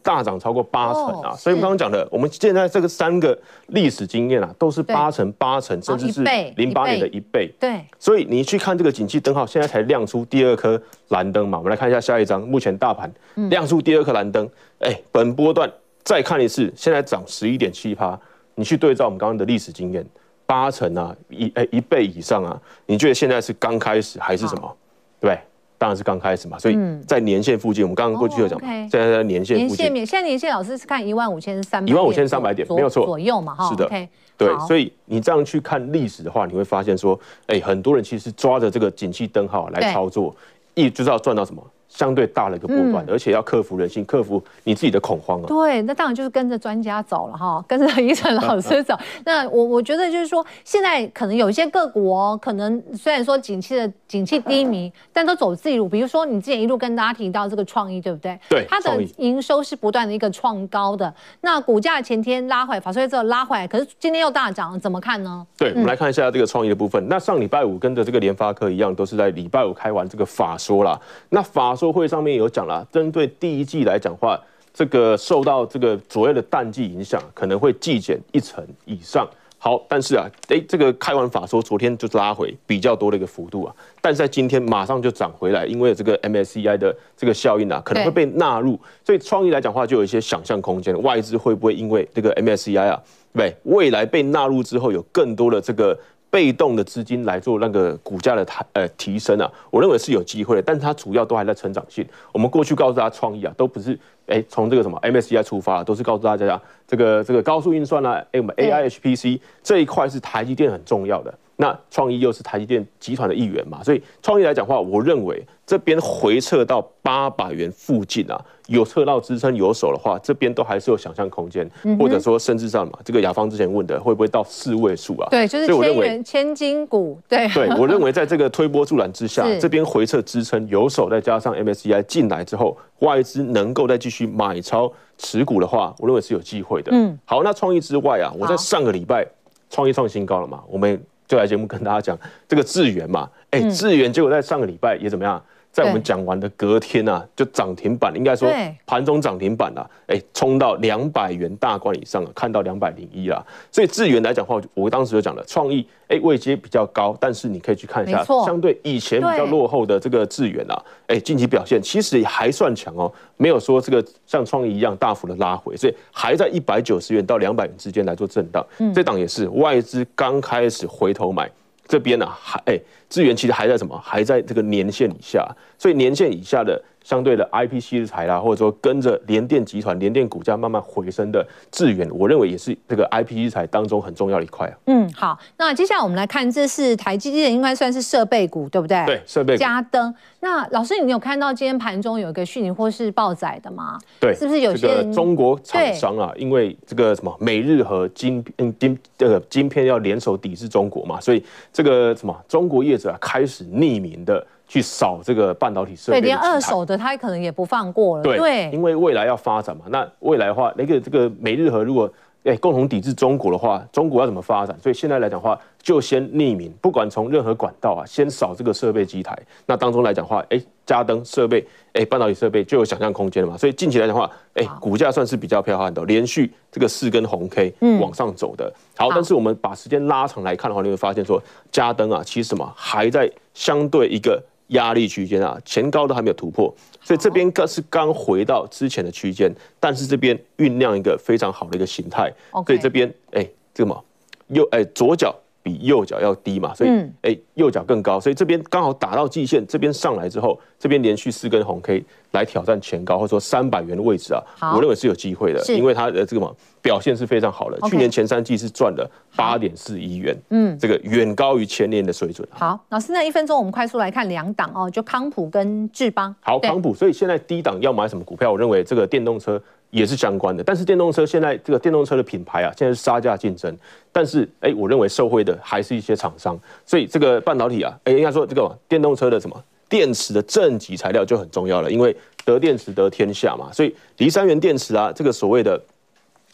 大涨超过八成啊！所以我们刚刚讲的，我们现在这个三个历史经验啊，都是八成、八成，甚至是零八年的一倍。对，所以你去看这个景气灯号，现在才亮出第二颗蓝灯嘛？我们来看一下下一张，目前大盘亮出第二颗蓝灯，哎，本波段再看一次，现在涨十一点七趴，你去对照我们刚刚的历史经验，八成啊，一哎一倍以上啊，你觉得现在是刚开始还是什么？对，当然是刚开始嘛，所以在年线附近，我们刚刚过去有讲，现在在年线附近。现在年线老师是看一万五千三百，一万五千三百点，没有错，左右嘛，哈。是的，对，所以你这样去看历史的话，你会发现说，哎，很多人其实抓着这个景气灯号来操作，一就是要赚到什么相对大了一个波段，而且要克服人性，克服你自己的恐慌啊。对，那当然就是跟着专家走了哈，跟着医生老师走。那我我觉得就是说，现在可能有一些个股哦，可能虽然说景气的景气低迷，但都走自己路。比如说你之前一路跟大家提到这个创意，对不对？对，它的营收是不断的一个创高的。那股价前天拉回，法说会之后拉回来，可是今天又大涨，怎么看呢？对，我们来看一下这个创意的部分。那上礼拜五跟着这个联发科一样，都是在礼拜五开完这个法说啦。那法说会上面有讲了，针对第一季来讲话，这个受到这个所谓的淡季影响，可能会季减一成以上。好，但是啊，哎，这个开完法说，昨天就拉回比较多的一个幅度啊，但是在今天马上就涨回来，因为这个 MSCI 的这个效应啊，可能会被纳入，所以创意来讲话，就有一些想象空间，外资会不会因为这个 MSCI 啊，对，未来被纳入之后，有更多的这个。被动的资金来做那个股价的抬呃提升啊，我认为是有机会的，但是它主要都还在成长性。我们过去告诉大家创意啊，都不是哎从这个什么 MSCI 出发，都是告诉大家这个这个高速运算啊，哎我们 AI HPC 这一块是台积电很重要的。那创意又是台积电集团的一员嘛，所以创意来讲的话，我认为这边回撤到八百元附近啊，有测到支撑有手的话，这边都还是有想象空间，或者说甚至上嘛，这个雅芳之前问的会不会到四位数啊？对，就是千元千金股。对，对我认为在这个推波助澜之下，这边回撤支撑有手，再加上 MSCI 进来之后，外资能够再继续买超持股的话，我认为是有机会的。嗯，好，那创意之外啊，我在上个礼拜创意创新高了嘛，我们。就来节目跟大家讲这个智源嘛，哎，智源结果在上个礼拜也怎么样？在我们讲完的隔天啊，就涨停板，应该说盘中涨停板了，哎，冲到两百元大关以上啊，看到两百零一啊。所以智原来讲话，我当时就讲了，创意哎位阶比较高，但是你可以去看一下，相对以前比较落后的这个智源啊，哎，近期表现其实也还算强哦，没有说这个像创意一样大幅的拉回，所以还在一百九十元到两百元之间来做震荡。这档也是外资刚开始回头买。这边呢、啊，还哎，资源其实还在什么？还在这个年限以下，所以年限以下的。相对的 IPC 材啦，或者说跟着联电集团、联电股价慢慢回升的智原，我认为也是这个 IPC 材当中很重要的一块啊。嗯，好，那接下来我们来看，这是台积电应该算是设备股，对不对？对，设备股。嘉登。那老师，你有看到今天盘中有一个虚拟或是报载的吗？对，是不是有些这个中国厂商啊？因为这个什么美日和晶嗯晶这个晶片要联手抵制中国嘛，所以这个什么中国业者啊开始匿名的。去扫这个半导体设备，对，连二手的他可能也不放过了。对，因为未来要发展嘛，那未来的话，那个这个美日和如果哎共同抵制中国的话，中国要怎么发展？所以现在来讲的话，就先匿名，不管从任何管道啊，先扫这个设备机台。那当中来讲的话，哎，嘉登设备，哎，半导体设备就有想象空间了嘛。所以近期来讲的话，哎，股价算是比较彪悍的，连续这个四根红 K 往上走的。好，但是我们把时间拉长来看的话，你会发现说，加登啊，其实什么还在相对一个。压力区间啊，前高都还没有突破，所以这边刚是刚回到之前的区间，但是这边酝酿一个非常好的一个形态，所以这边哎，这个嘛，右哎左脚比右脚要低嘛，所以哎右脚更高，所以这边刚好打到季线，这边上来之后，这边连续四根红 K 来挑战前高，或者说三百元的位置啊，我认为是有机会的，因为它的这个嘛。表现是非常好的，去年前三季是赚了八点四亿元，嗯，这个远高于前年的水准。好，老师，那一分钟我们快速来看两档哦，就康普跟智邦。好，康普，所以现在低档要买什么股票？我认为这个电动车也是相关的，但是电动车现在这个电动车的品牌啊，现在是杀价竞争，但是哎，我认为受惠的还是一些厂商，所以这个半导体啊，哎，应该说这个电动车的什么电池的正极材料就很重要了，因为得电池得天下嘛，所以锂三元电池啊，这个所谓的。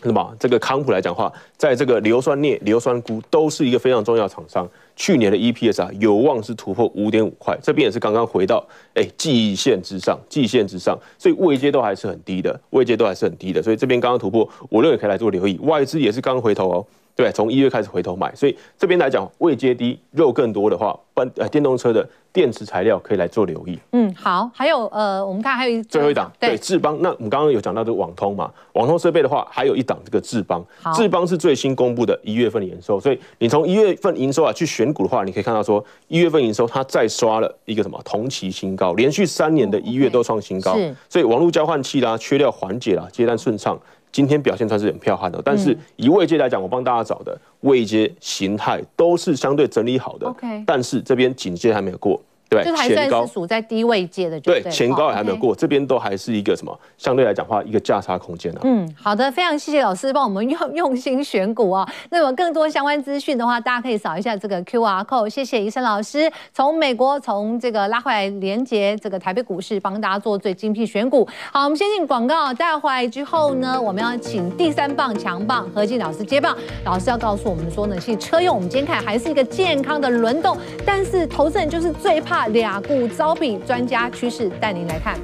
那么这个康普来讲话，在这个硫酸镍、硫酸钴都是一个非常重要的厂商。去年的 EPS 啊，有望是突破五点五块，这边也是刚刚回到哎季线之上，季线之上，所以位阶都还是很低的，位阶都还是很低的。所以这边刚刚突破，我认为可以来做留意。外资也是刚回头哦，对，从一月开始回头买，所以这边来讲未接低，肉更多的话，半呃电动车的。电池材料可以来做留意。嗯，好，还有呃，我们看还有一最后一档，对，智邦。那我们刚刚有讲到这个网通嘛，网通设备的话，还有一档这个智邦。智邦是最新公布的一月份的营收，所以你从一月份营收啊去选股的话，你可以看到说一月份营收它再刷了一个什么同期新高，连续三年的一月都创新高。是，所以网络交换器啦、缺料缓解啦、接单顺畅，今天表现算是很彪悍的。但是以位阶来讲，我帮大家找的位阶形态都是相对整理好的。OK，但是这边警戒还没有过。对，就是还算是属在低位阶的，对，前高也还没有过，这边都还是一个什么？相对来讲话，一个价差空间啊。嗯，好的，非常谢谢老师帮我们用 用心选股啊。那么更多相关资讯的话，大家可以扫一下这个 QR code。谢谢医生老师，从美国从这个拉回来连接这个台北股市，帮大家做最精辟选股。好，我们先进广告，带回来之后呢，我们要请第三棒强棒何进老师接棒。老师要告诉我们说呢，其实车用我们今天看还是一个健康的轮动，但是投资人就是最怕。俩股招比，专家趋势带您来看。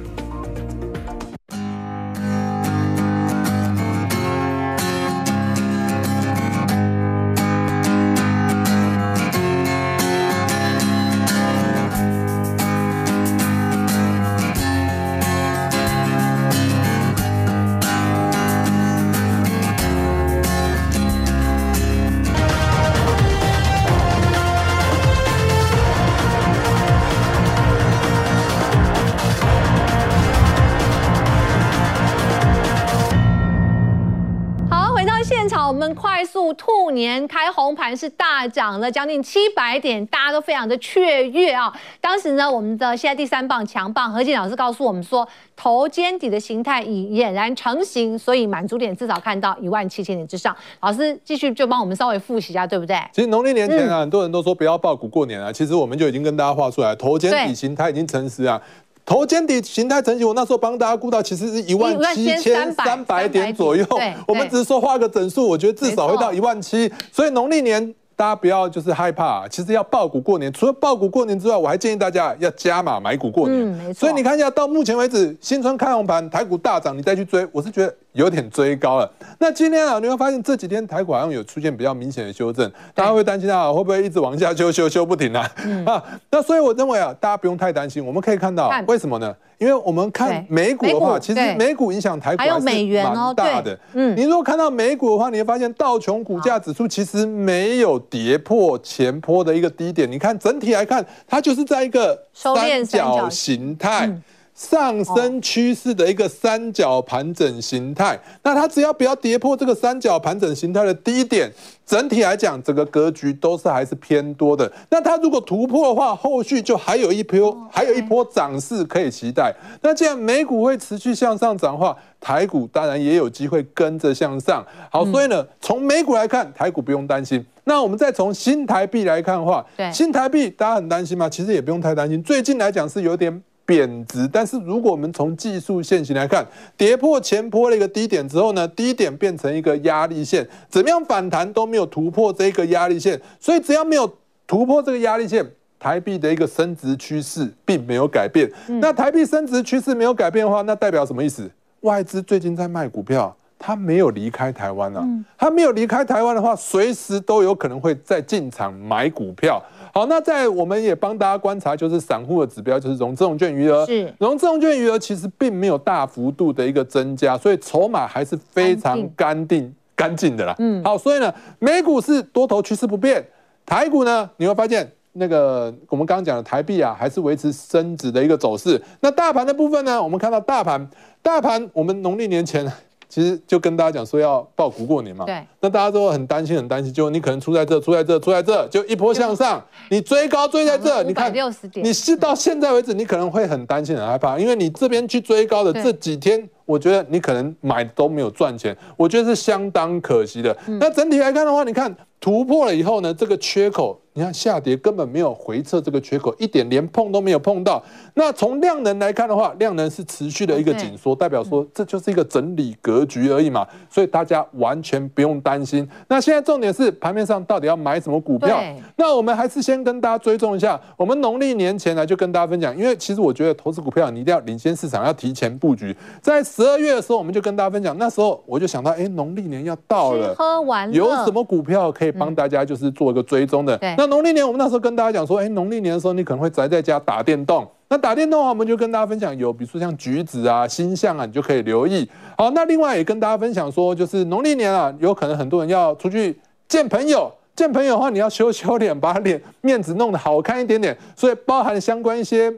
年开红盘是大涨了将近七百点，大家都非常的雀跃啊！当时呢，我们的现在第三棒强棒何晋老师告诉我们说，头肩底的形态已俨然成型，所以满足点至少看到一万七千点之上。老师继续就帮我们稍微复习一下，对不对？其实农历年前啊，嗯、很多人都说不要抱股过年啊，其实我们就已经跟大家画出来，头肩底形态已经成实啊。头肩底形态成型，我那时候帮大家估到，其实是一万七千三百点左右。我们只是说画个整数，我觉得至少会到一万七。所以农历年大家不要就是害怕，其实要爆股过年。除了爆股过年之外，我还建议大家要加码买股过年。嗯，没错。所以你看一下，到目前为止，新春开红盘，台股大涨，你再去追，我是觉得。有点追高了。那今天啊，你会发现这几天台股好像有出现比较明显的修正，大家会担心啊，会不会一直往下修修修不停啊？嗯、啊，那所以我认为啊，大家不用太担心。我们可以看到为什么呢？因为我们看美股的话，其实美股影响台股还是蛮大的。嗯，你如果看到美股的话，你会发现道琼股价指数其实没有跌破前波的一个低点。你看整体来看，它就是在一个三角形态。上升趋势的一个三角盘整形态，那它只要不要跌破这个三角盘整形态的低点，整体来讲，整个格局都是还是偏多的。那它如果突破的话，后续就还有一波，还有一波涨势可以期待。那既然美股会持续向上涨的话，台股当然也有机会跟着向上。好，所以呢，从美股来看，台股不用担心。那我们再从新台币来看的话，新台币大家很担心吗？其实也不用太担心。最近来讲是有点。贬值，但是如果我们从技术线型来看，跌破前坡的一个低点之后呢，低点变成一个压力线，怎么样反弹都没有突破这个压力线，所以只要没有突破这个压力线，台币的一个升值趋势并没有改变。那台币升值趋势没有改变的话，那代表什么意思？外资最近在卖股票，它没有离开台湾啊，他没有离开台湾的话，随时都有可能会再进场买股票。好，那在我们也帮大家观察，就是散户的指标，就是融资融券余额。是，融资融券余额其实并没有大幅度的一个增加，所以筹码还是非常干净干净的啦。嗯，好，所以呢，美股是多头趋势不变，台股呢，你会发现那个我们刚刚讲的台币啊，还是维持升值的一个走势。那大盘的部分呢，我们看到大盘，大盘我们农历年前。其实就跟大家讲说要报股过年嘛，对，那大家都很担心，很担心，就你可能出在这，出在这，出在这，就一波向上，你追高追在这，你看，你是到现在为止，你可能会很担心，很害怕，因为你这边去追高的这几天，我觉得你可能买都没有赚钱，我觉得是相当可惜的。那整体来看的话，你看突破了以后呢，这个缺口。你看下跌根本没有回撤这个缺口，一点连碰都没有碰到。那从量能来看的话，量能是持续的一个紧缩，代表说这就是一个整理格局而已嘛。所以大家完全不用担心。那现在重点是盘面上到底要买什么股票？那我们还是先跟大家追踪一下。我们农历年前呢就跟大家分享，因为其实我觉得投资股票你一定要领先市场，要提前布局。在十二月的时候，我们就跟大家分享，那时候我就想到，哎，农历年要到了，喝完了，有什么股票可以帮大家就是做一个追踪的？那农历年，我们那时候跟大家讲说，哎，农历年的时候你可能会宅在家打电动。那打电动的话，我们就跟大家分享有，比如说像橘子啊、星象啊，你就可以留意。好，那另外也跟大家分享说，就是农历年啊，有可能很多人要出去见朋友。见朋友的话，你要修修脸，把脸面子弄得好看一点点。所以包含相关一些，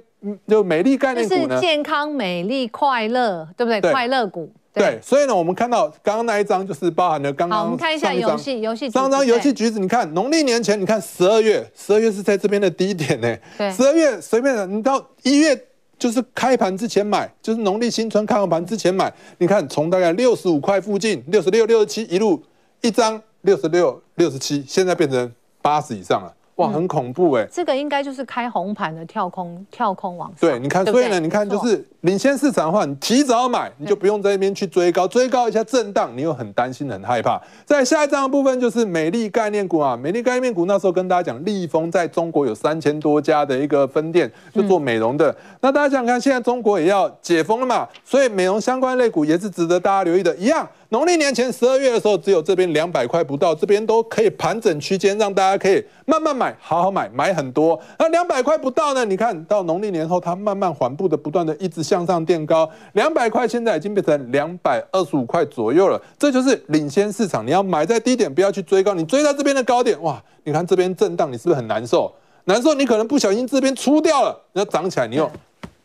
就美丽概念股呢，是健康、美丽、快乐，对不对？对快乐股。对，所以呢，我们看到刚刚那一张就是包含了刚刚。好，我们看一下游戏游戏。上张游戏橘子，你看农历年前，你看十二月，十二月是在这边的低点呢。对。十二月随便的，你到一月就是开盘之前买，就是农历新春开红盘之前买，你看从大概六十五块附近，六十六、六十七一路一张六十六、六十七，现在变成八十以上了。哇，很恐怖哎、欸！这个应该就是开红盘的跳空，跳空往上。对，你看，所以呢，你看就是领先市场的话，你提早买，你就不用在那边去追高，追高一下震荡，你又很担心、很害怕。在下一张的部分就是美丽概念股啊，美丽概念股那时候跟大家讲，立丰在中国有三千多家的一个分店，就做美容的。那大家想想看，现在中国也要解封了嘛，所以美容相关类股也是值得大家留意的，一样。农历年前十二月的时候，只有这边两百块不到，这边都可以盘整区间，让大家可以慢慢买，好好买，买很多。那两百块不到呢？你看到农历年后，它慢慢缓步的、不断的一直向上垫高，两百块现在已经变成两百二十五块左右了。这就是领先市场，你要买在低点，不要去追高。你追在这边的高点，哇！你看这边震荡，你是不是很难受？难受，你可能不小心这边出掉了，你要涨起来，你又。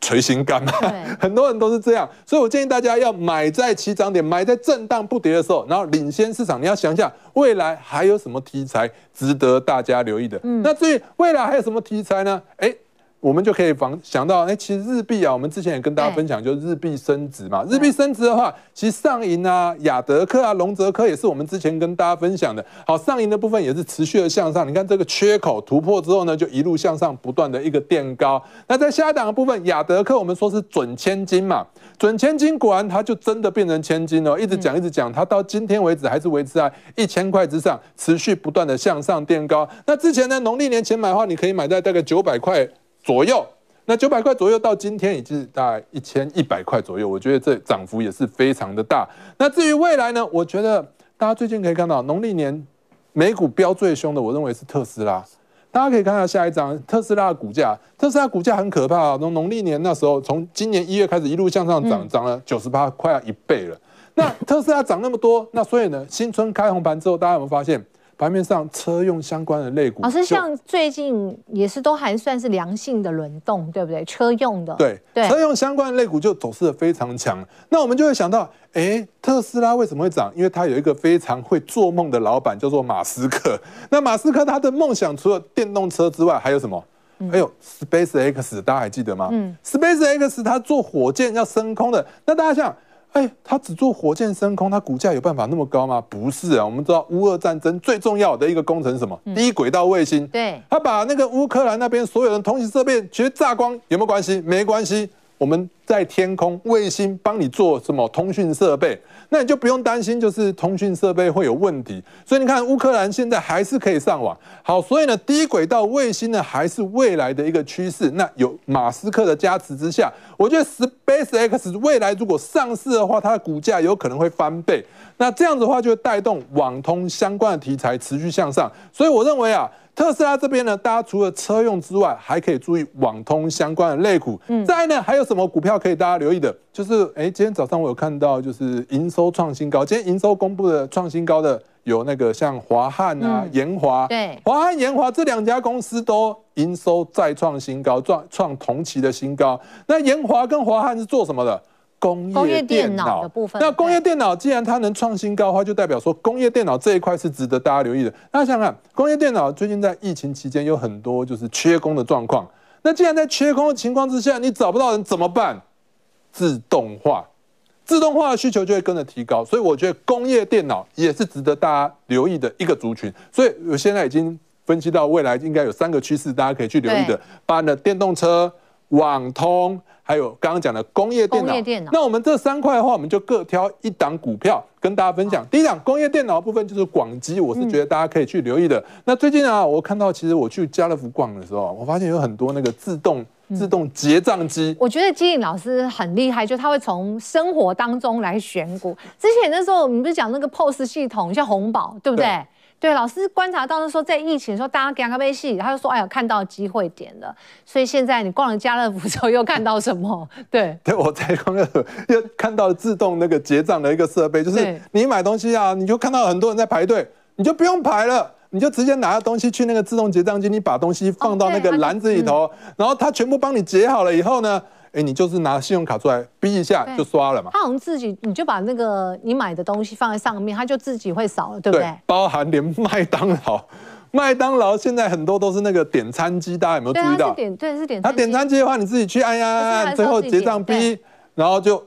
捶心肝嘛，很多人都是这样，所以我建议大家要买在起涨点，买在震荡不跌的时候，然后领先市场。你要想一下，未来还有什么题材值得大家留意的？嗯，那至于未来还有什么题材呢？哎。我们就可以防想到，哎，其实日币啊，我们之前也跟大家分享，就是日币升值嘛。日币升值的话，其实上银啊、亚德克啊、龙泽科也是我们之前跟大家分享的。好，上银的部分也是持续的向上。你看这个缺口突破之后呢，就一路向上，不断的一个垫高。那在下一档的部分，亚德克我们说是准千金嘛，准千金果然它就真的变成千金了。一直讲一直讲，它到今天为止还是维持在一千块之上，持续不断的向上垫高。那之前呢，农历年前买的话，你可以买在大概九百块。左右，那九百块左右到今天已经是大概一千一百块左右，我觉得这涨幅也是非常的大。那至于未来呢？我觉得大家最近可以看到，农历年美股飙最凶的，我认为是特斯拉。大家可以看到下一张特斯拉的股价，特斯拉股价很可怕啊！从农历年那时候，从今年一月开始一路向上涨，涨了九十八，快要一倍了。那特斯拉涨那么多，那所以呢，新春开红盘之后，大家有没有发现？盘面上车用相关的类股，老师像最近也是都还算是良性的轮动，对不对？车用的，对对，车用相关的类股就走势的非常强。那我们就会想到，哎，特斯拉为什么会涨？因为它有一个非常会做梦的老板，叫做马斯克。那马斯克他的梦想除了电动车之外，还有什么？还有 Space X，大家还记得吗？嗯，Space X 它做火箭要升空的。那大家想。哎，他只做火箭升空，他股价有办法那么高吗？不是啊，我们知道乌俄战争最重要的一个工程是什么？嗯、低轨道卫星。对，他把那个乌克兰那边所有的通信设备全炸光，有没有关系？没关系。我们在天空卫星帮你做什么通讯设备，那你就不用担心，就是通讯设备会有问题。所以你看，乌克兰现在还是可以上网。好，所以呢，低轨道卫星呢还是未来的一个趋势。那有马斯克的加持之下，我觉得 SpaceX 未来如果上市的话，它的股价有可能会翻倍。那这样子的话，就会带动网通相关的题材持续向上。所以我认为啊。特斯拉这边呢，大家除了车用之外，还可以注意网通相关的类股。嗯，再来呢，还有什么股票可以大家留意的？就是，哎，今天早上我有看到，就是营收创新高。今天营收公布的创新高的有那个像华汉啊、研华、嗯。对，华汉、研华这两家公司都营收再创新高，创创同期的新高。那延华跟华汉是做什么的？工业电脑的部分，那工业电脑既然它能创新高的话，就代表说工业电脑这一块是值得大家留意的。大家想想看，工业电脑最近在疫情期间有很多就是缺工的状况。那既然在缺工的情况之下，你找不到人怎么办？自动化，自动化的需求就会跟着提高。所以我觉得工业电脑也是值得大家留意的一个族群。所以我现在已经分析到未来应该有三个趋势，大家可以去留意的，包含了电动车、网通。还有刚刚讲的工业电脑，电脑，那我们这三块的话，我们就各挑一档股票跟大家分享。第一档工业电脑的部分就是广基，我是觉得大家可以去留意的。嗯、那最近啊，我看到其实我去家乐福逛的时候，我发现有很多那个自动自动结账机。我觉得基颖老师很厉害，就他会从生活当中来选股。之前那时候我们不是讲那个 POS 系统，像红宝，对不对？对对，老师观察到是说，在疫情的时候，大家给咖啡戏，他就说：“哎呀，看到机会点了。”所以现在你逛了家乐福之后，又看到什么？对，对，我在逛乐福又看到了自动那个结账的一个设备，就是你买东西啊，你就看到很多人在排队，你就不用排了，你就直接拿着东西去那个自动结账机，你把东西放到那个篮子里头，然后它全部帮你结好了以后呢。哎，你就是拿信用卡出来逼一下就刷了嘛。他好像自己，你就把那个你买的东西放在上面，他就自己会扫了，对不对？对，包含连麦当劳，麦当劳现在很多都是那个点餐机，大家有没有注意到？对，对，是点。他点餐机的话，你自己去按呀按按，最后结账逼，然后就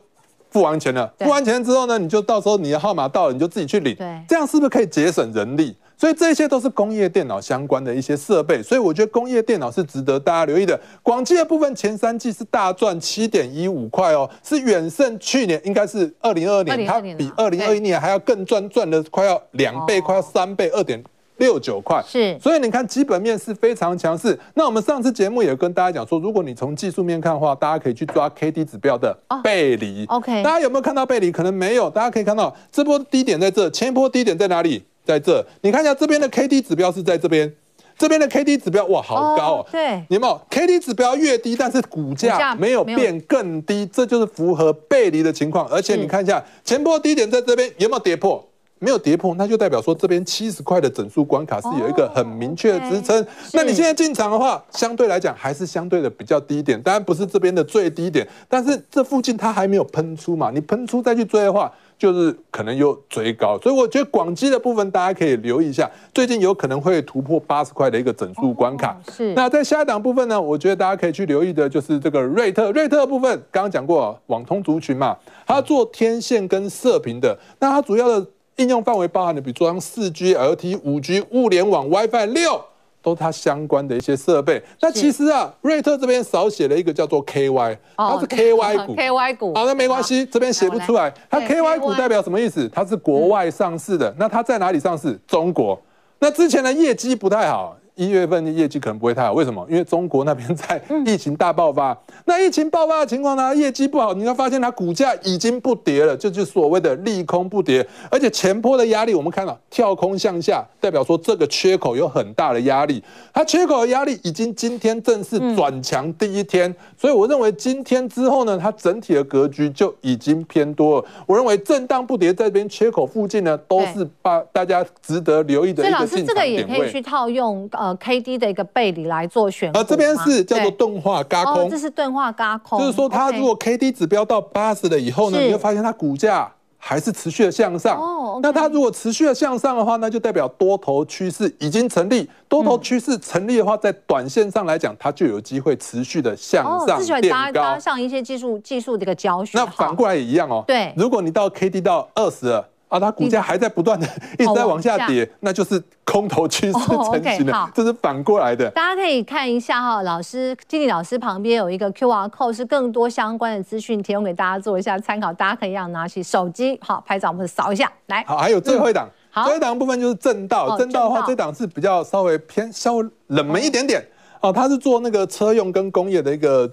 付完钱了。付完钱之后呢，你就到时候你的号码到了，你就自己去领。对，这样是不是可以节省人力？所以这些都是工业电脑相关的一些设备，所以我觉得工业电脑是值得大家留意的。广基的部分前三季是大赚七点一五块哦，是远胜去年应该是二零二二年，它比二零二一年还要更赚，赚了快要两倍，快要三倍，二点六九块。是，所以你看基本面是非常强势。那我们上次节目也跟大家讲说，如果你从技术面看的话，大家可以去抓 K D 指标的背离。OK，大家有没有看到背离？可能没有。大家可以看到这波低点在这，前一波低点在哪里？在这，你看一下这边的 K D 指标是在这边，这边的 K D 指标哇，好高哦。对，有没有 K D 指标越低，但是股价没有变更低，这就是符合背离的情况。而且你看一下前波低点在这边有没有跌破？没有跌破，那就代表说这边七十块的整数关卡是有一个很明确的支撑。那你现在进场的话，相对来讲还是相对的比较低一点，当然不是这边的最低点，但是这附近它还没有喷出嘛，你喷出再去追的话。就是可能又追高，所以我觉得广基的部分大家可以留意一下，最近有可能会突破八十块的一个整数关卡。是。那在下一档部分呢，我觉得大家可以去留意的就是这个瑞特，瑞特的部分刚刚讲过，网通族群嘛，它做天线跟射频的，那它主要的应用范围包含的，比如说像四 G、LT、五 G、物联网、WiFi 六。都是它相关的一些设备。那其实啊，瑞特这边少写了一个叫做 KY，它是 KY 股。KY 股。好，那没关系，这边写不出来。它 KY 股代表什么意思？它是国外上市的。那它在哪里上市？中国。那之前的业绩不太好。一月份的业绩可能不会太好，为什么？因为中国那边在疫情大爆发。那疫情爆发的情况呢，业绩不好，你会发现它股价已经不跌了，就是所谓的利空不跌。而且前坡的压力，我们看到跳空向下，代表说这个缺口有很大的压力。它缺口的压力已经今天正式转强第一天，所以我认为今天之后呢，它整体的格局就已经偏多了。我认为震荡不跌，在这边缺口附近呢，都是把大家值得留意的一个进场点位。所以老师，这个也可以去套用。呃，K D 的一个背离来做选，呃，这边是叫做钝化轧空，这是钝化轧空，就是说它如果 K D 指标到八十了以后呢，你会发现它股价还是持续的向上。哦，那它如果持续的向上的话，那就代表多头趋势已经成立。多头趋势成立的话，在短线上来讲，它就有机会持续的向上垫高。搭上一些技术技术的一个教学。那反过来也一样哦。对，如果你到 K D 到二十了。啊，它股价还在不断的一直在往下跌，那就是空头趋势成型了，这是反过来的。大家可以看一下哈，老师经理老师旁边有一个 QR code，是更多相关的资讯提供给大家做一下参考。大家可以让拿起手机好拍照，我们扫一下来。好，还有最后一档，最后一档部分就是正道，正道的话，这档是比较稍微偏稍微冷门一点点。哦，它是做那个车用跟工业的一个。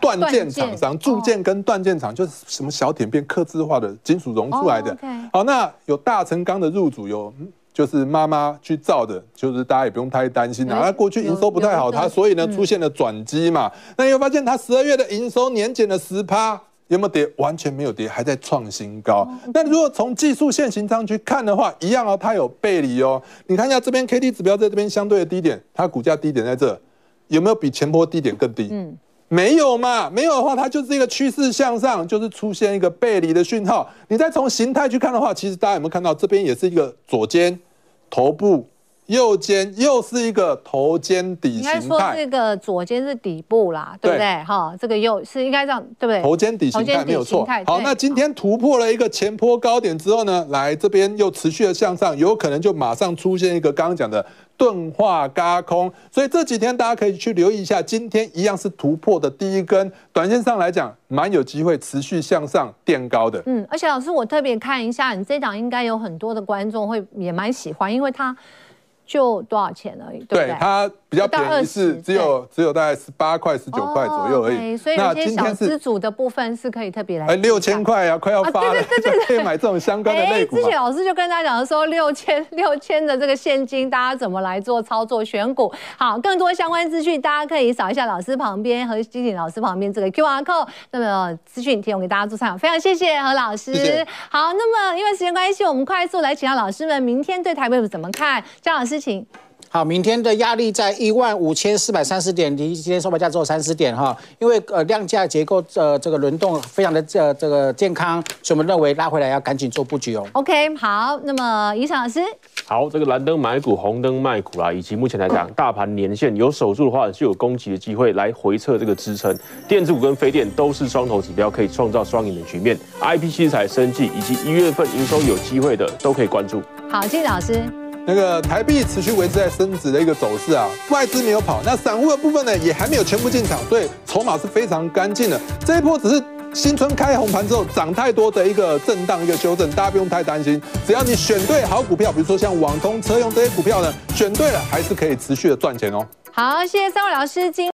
断件厂商，铸件跟断件厂就是什么小点片、刻字化的金属熔出来的。好，那有大成钢的入主，有就是妈妈去造的，就是大家也不用太担心啊。它过去营收不太好，它所以呢出现了转机嘛。那你会发现它十二月的营收年减了十趴，有没有跌？完全没有跌，还在创新高。那如果从技术线型上去看的话，一样哦，它有背离哦。你看一下这边 K D 指标在这边相对的低点，它股价低点在这，有没有比前波低点更低？嗯。没有嘛？没有的话，它就是一个趋势向上，就是出现一个背离的讯号。你再从形态去看的话，其实大家有没有看到这边也是一个左肩头部。右肩又是一个头肩底形态，应该说这个左肩是底部啦，对不对？哈，这个右是应该这样，对不对？头肩底形态没有错。好，那今天突破了一个前坡高点之后呢，来这边又持续的向上，有可能就马上出现一个刚刚讲的钝化轧空，所以这几天大家可以去留意一下，今天一样是突破的第一根，短线上来讲蛮有机会持续向上垫高的。嗯，而且老师我特别看一下，你这档应该有很多的观众会也蛮喜欢，因为它。就多少钱而已，对不对？比较便宜，是只有只有大概十八块、十九块左右而已。所以那今天是资主的部分是可以特别来。哎，六千块啊，快要发了，对对对，可以买这种相关的类股。之前老师就跟大家讲说，六千 六千的这个现金，大家怎么来做操作选股？好，更多相关资讯，大家可以扫一下老师旁边和基景老师旁边这个 QR code，那么资讯提供给大家做参考。非常谢谢何老师。谢谢。好，那么因为时间关系，我们快速来请到老师们，明天对台北股怎么看？张老师。事情好，明天的压力在一万五千四百三十点，离今天收盘价只有三十点哈。因为呃量价结构呃这个轮动非常的这这个健康，所以我们认为拉回来要赶紧做布局哦。OK，好，那么贻程老师，好，这个蓝灯买股，红灯卖股啦。以及目前来讲，大盘年线有守住的话，就有攻击的机会来回测这个支撑。电子股跟非电都是双头指标，可以创造双赢的局面。IP 器材、生技以及一月份营收有机会的，都可以关注。好，金老师。那个台币持续维持在升值的一个走势啊，外资没有跑，那散户的部分呢也还没有全部进场，所以筹码是非常干净的。这一波只是新春开红盘之后涨太多的一个震荡一个修正，大家不用太担心。只要你选对好股票，比如说像网通、车用这些股票呢，选对了还是可以持续的赚钱哦。好，谢谢三位老师今。